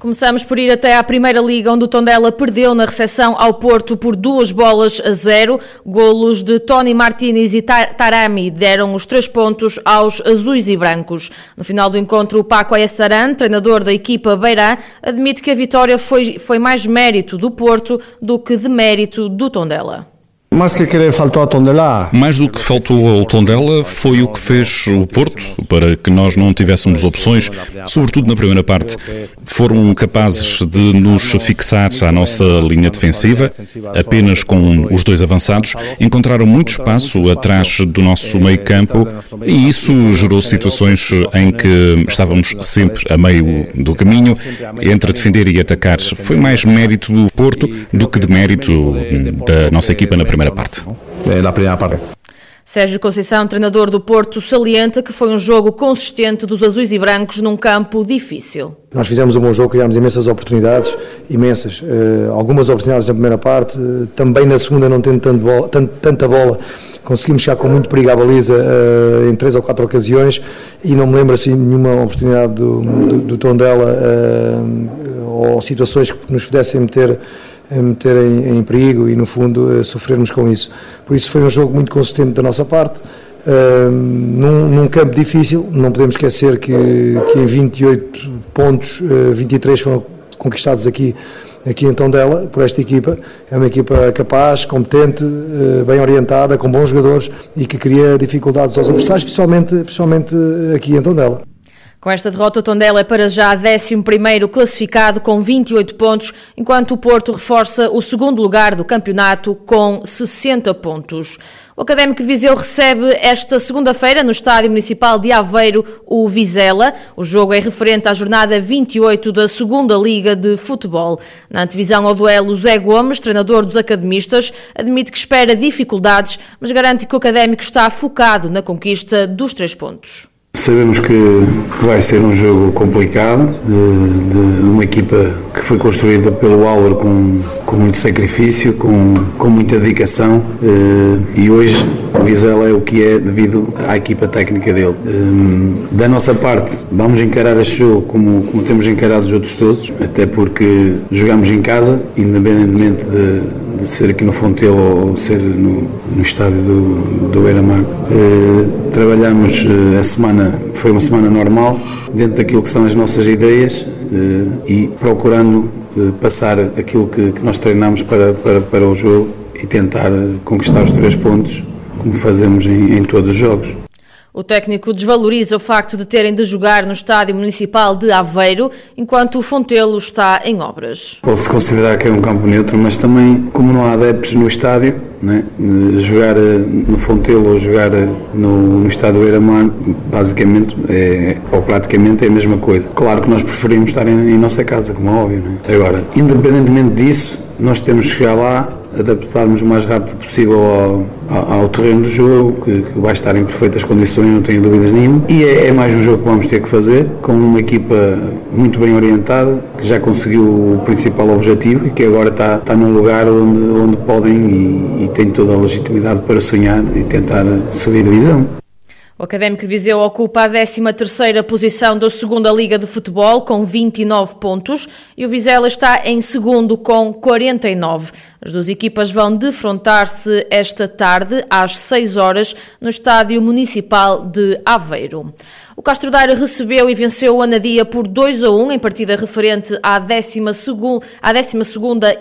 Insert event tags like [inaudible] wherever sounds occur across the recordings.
Começamos por ir até à Primeira Liga, onde o Tondela perdeu na recepção ao Porto por duas bolas a zero. Golos de Tony Martinez e Tarami deram os três pontos aos azuis e brancos. No final do encontro, o Paco Ayestaran, treinador da equipa Beirã, admite que a vitória foi, foi mais mérito do Porto do que de mérito do Tondela. Mais que querer faltou Tondela. Mais do que faltou ao Tondela foi o que fez o Porto para que nós não tivéssemos opções, sobretudo na primeira parte. Foram capazes de nos fixar à nossa linha defensiva, apenas com os dois avançados, encontraram muito espaço atrás do nosso meio-campo e isso gerou situações em que estávamos sempre a meio do caminho entre defender e atacar. Foi mais mérito do Porto do que de mérito da nossa equipa na primeira primeira parte. É, na primeira parte. Sérgio Conceição, treinador do Porto, salienta que foi um jogo consistente dos azuis e brancos num campo difícil. Nós fizemos um bom jogo, criámos imensas oportunidades, imensas. Uh, algumas oportunidades na primeira parte, uh, também na segunda, não tendo tanto bola, tanto, tanta bola, conseguimos chegar com muito perigo à baliza uh, em três ou quatro ocasiões e não me lembro assim nenhuma oportunidade do, do, do Tondela ou situações que nos pudessem meter meter em, em, perigo e, no fundo, sofrermos com isso. Por isso, foi um jogo muito consistente da nossa parte. Num, num, campo difícil, não podemos esquecer que, que em 28 pontos, uh, 23 foram conquistados aqui, aqui em Tondela, por esta equipa. É uma equipa capaz, competente, uh, bem orientada, com bons jogadores e que cria dificuldades aos adversários, principalmente, principalmente aqui em Tondela. Com esta derrota, o Tondela é para já 11º classificado com 28 pontos, enquanto o Porto reforça o segundo lugar do campeonato com 60 pontos. O Académico de Viseu recebe esta segunda-feira no Estádio Municipal de Aveiro o Vizela. O jogo é referente à jornada 28 da Segunda Liga de Futebol. Na antevisão ao duelo, Zé Gomes, treinador dos academistas, admite que espera dificuldades, mas garante que o Académico está focado na conquista dos três pontos. Sabemos que, vai ser um jogo complicado, de, de, uma equipa que foi construída pelo Álvaro com, com muito sacrifício, com, com muita dedicação eh, e hoje o Vizela é o que é devido à equipa técnica dele. Eh, da nossa parte, vamos encarar este jogo como, como temos encarado os outros todos, até porque jogamos em casa, independentemente de, de ser aqui no Fontelo ou ser no, no estádio do, do Beira-Mar. Eh, trabalhamos eh, a semana, foi uma semana normal, dentro daquilo que são as nossas ideias eh, e procurando passar aquilo que, que nós treinamos para, para, para o jogo e tentar conquistar os três pontos, como fazemos em, em todos os jogos. O técnico desvaloriza o facto de terem de jogar no Estádio Municipal de Aveiro, enquanto o Fontelo está em obras. Pode-se considerar que é um campo neutro, mas também, como não há adeptos no estádio, né, jogar eh, no Fontelo ou jogar eh, no, no estádio Eiramar, basicamente, é, ou praticamente é a mesma coisa. Claro que nós preferimos estar em, em nossa casa, como é óbvio. Né? Agora, independentemente disso, nós temos que chegar lá adaptarmos o mais rápido possível ao, ao, terreno do jogo, que, que, vai estar em perfeitas condições, não tenho dúvidas nenhuma. E é, é, mais um jogo que vamos ter que fazer, com uma equipa muito bem orientada, que já conseguiu o principal objetivo e que agora está, está num lugar onde, onde podem e, e têm toda a legitimidade para sonhar e tentar subir divisão. O Académico de Viseu ocupa a 13ª posição da segunda Liga de Futebol com 29 pontos e o Vizela está em segundo com 49. As duas equipas vão defrontar-se esta tarde às 6 horas no Estádio Municipal de Aveiro. O Castro Daire recebeu e venceu o Anadia por 2 a 1 em partida referente à 12 à 12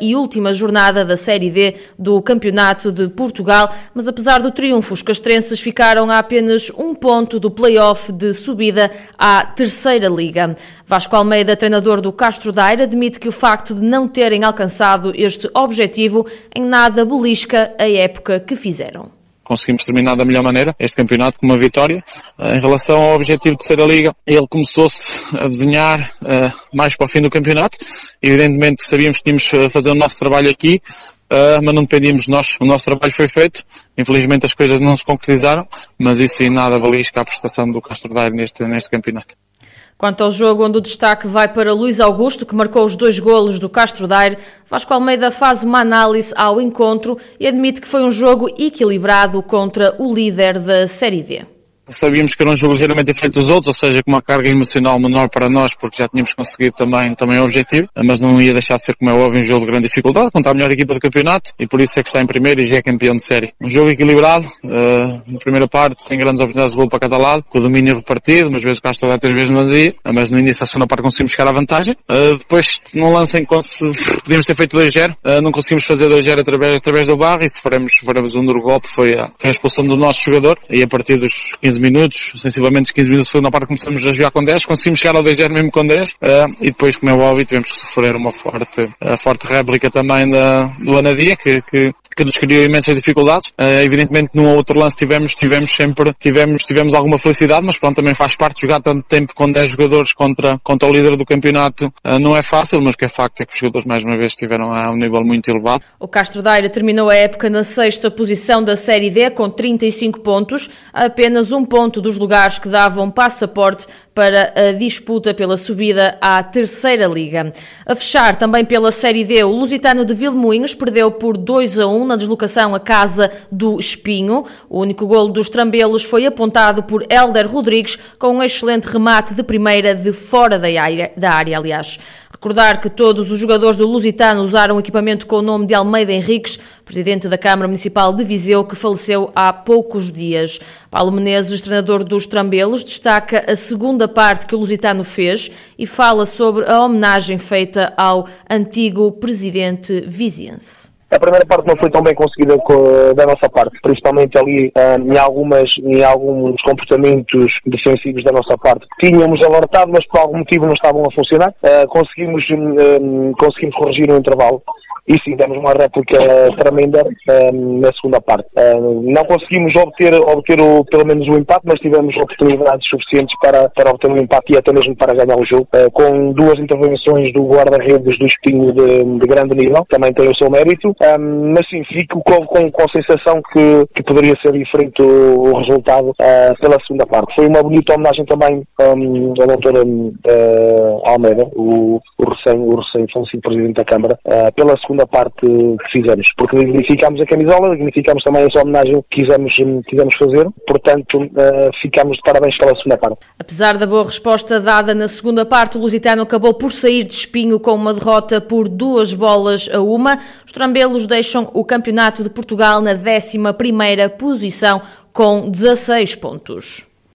e última jornada da Série D do Campeonato de Portugal, mas apesar do triunfo, os castrenses ficaram a apenas um ponto do play-off de subida à Terceira Liga. Vasco Almeida, treinador do Castro Daire, admite que o facto de não terem alcançado este objetivo em nada belisca a época que fizeram conseguimos terminar da melhor maneira este campeonato com uma vitória. Uh, em relação ao objetivo de ser a Liga, ele começou-se a desenhar uh, mais para o fim do campeonato. Evidentemente sabíamos que tínhamos que fazer o nosso trabalho aqui, uh, mas não dependíamos de nós. O nosso trabalho foi feito. Infelizmente as coisas não se concretizaram, mas isso em nada valia a prestação do Castro Daire neste, neste campeonato. Quanto ao jogo onde o destaque vai para Luís Augusto, que marcou os dois golos do Castro Daire, Vasco Almeida faz uma análise ao encontro e admite que foi um jogo equilibrado contra o líder da Série D. Sabíamos que era um jogo ligeiramente diferente dos outros, ou seja, com uma carga emocional menor para nós, porque já tínhamos conseguido também, também o objetivo, mas não ia deixar de ser, como é óbvio, um jogo de grande dificuldade, contra a melhor equipa do campeonato, e por isso é que está em primeiro e já é campeão de série. Um jogo equilibrado, uh, na primeira parte, sem grandes oportunidades de gol para cada lado, com o domínio repartido, umas vezes Castro dá três vezes no dia, mas no início da segunda parte conseguimos chegar à vantagem. Uh, depois, num lance em que [laughs] podíamos ter feito 2-0, uh, não conseguimos fazer 2-0 através, através do barro, e se faremos, faremos um duro golpe, foi a, foi a expulsão do nosso jogador, e a partir dos 15 minutos, sensivelmente 15 minutos da segunda parte começamos a jogar com 10, conseguimos chegar ao 2-0 mesmo com 10, uh, e depois, como é óbvio, tivemos que sofrer uma forte, uh, forte réplica também da, do Anadia, que, que, que nos criou imensas dificuldades. Uh, evidentemente, num outro lance tivemos, tivemos sempre, tivemos, tivemos alguma felicidade, mas pronto, também faz parte jogar tanto tempo com 10 jogadores contra, contra o líder do campeonato, uh, não é fácil, mas o que é facto é que os jogadores mais uma vez estiveram a um nível muito elevado. O Castro Daire terminou a época na sexta posição da Série D com 35 pontos, apenas um ponto dos lugares que davam passaporte para a disputa pela subida à terceira liga. A fechar também pela Série D, o Lusitano de Vilmoinhos perdeu por 2 a 1 na deslocação à casa do Espinho. O único golo dos Trambelos foi apontado por Helder Rodrigues com um excelente remate de primeira de fora da área, da área aliás. Recordar que todos os jogadores do Lusitano usaram equipamento com o nome de Almeida Henriques, presidente da Câmara Municipal de Viseu, que faleceu há poucos dias. Paulo Menezes, treinador dos Trambelos, destaca a segunda parte que o Lusitano fez e fala sobre a homenagem feita ao antigo presidente viziense. A primeira parte não foi tão bem conseguida da nossa parte, principalmente ali em, algumas, em alguns comportamentos defensivos da nossa parte. Tínhamos alertado, mas por algum motivo não estavam a funcionar. Uh, conseguimos, um, conseguimos corrigir no intervalo e sim, demos uma réplica tremenda um, na segunda parte. Um, não conseguimos obter, obter o, pelo menos o empate, mas tivemos oportunidades suficientes para, para obter o empate e até mesmo para ganhar o jogo, uh, com duas intervenções do guarda-redes do Espinho de, de, grande nível, também tem o seu mérito, um, mas sim, fico com, com, com, a sensação que, que poderia ser diferente o, o resultado uh, pela segunda parte. Foi uma bonita homenagem também ao doutor uh, Almeida, o, o recém, o recém-falecido Presidente da Câmara, pela segunda segunda parte que fizemos, porque dignificámos a camisola, dignificámos também essa homenagem que quisemos, quisemos fazer, portanto uh, ficámos de parabéns pela segunda parte. Apesar da boa resposta dada na segunda parte, o Lusitano acabou por sair de espinho com uma derrota por duas bolas a uma. Os trambelos deixam o Campeonato de Portugal na 11ª posição com 16 pontos.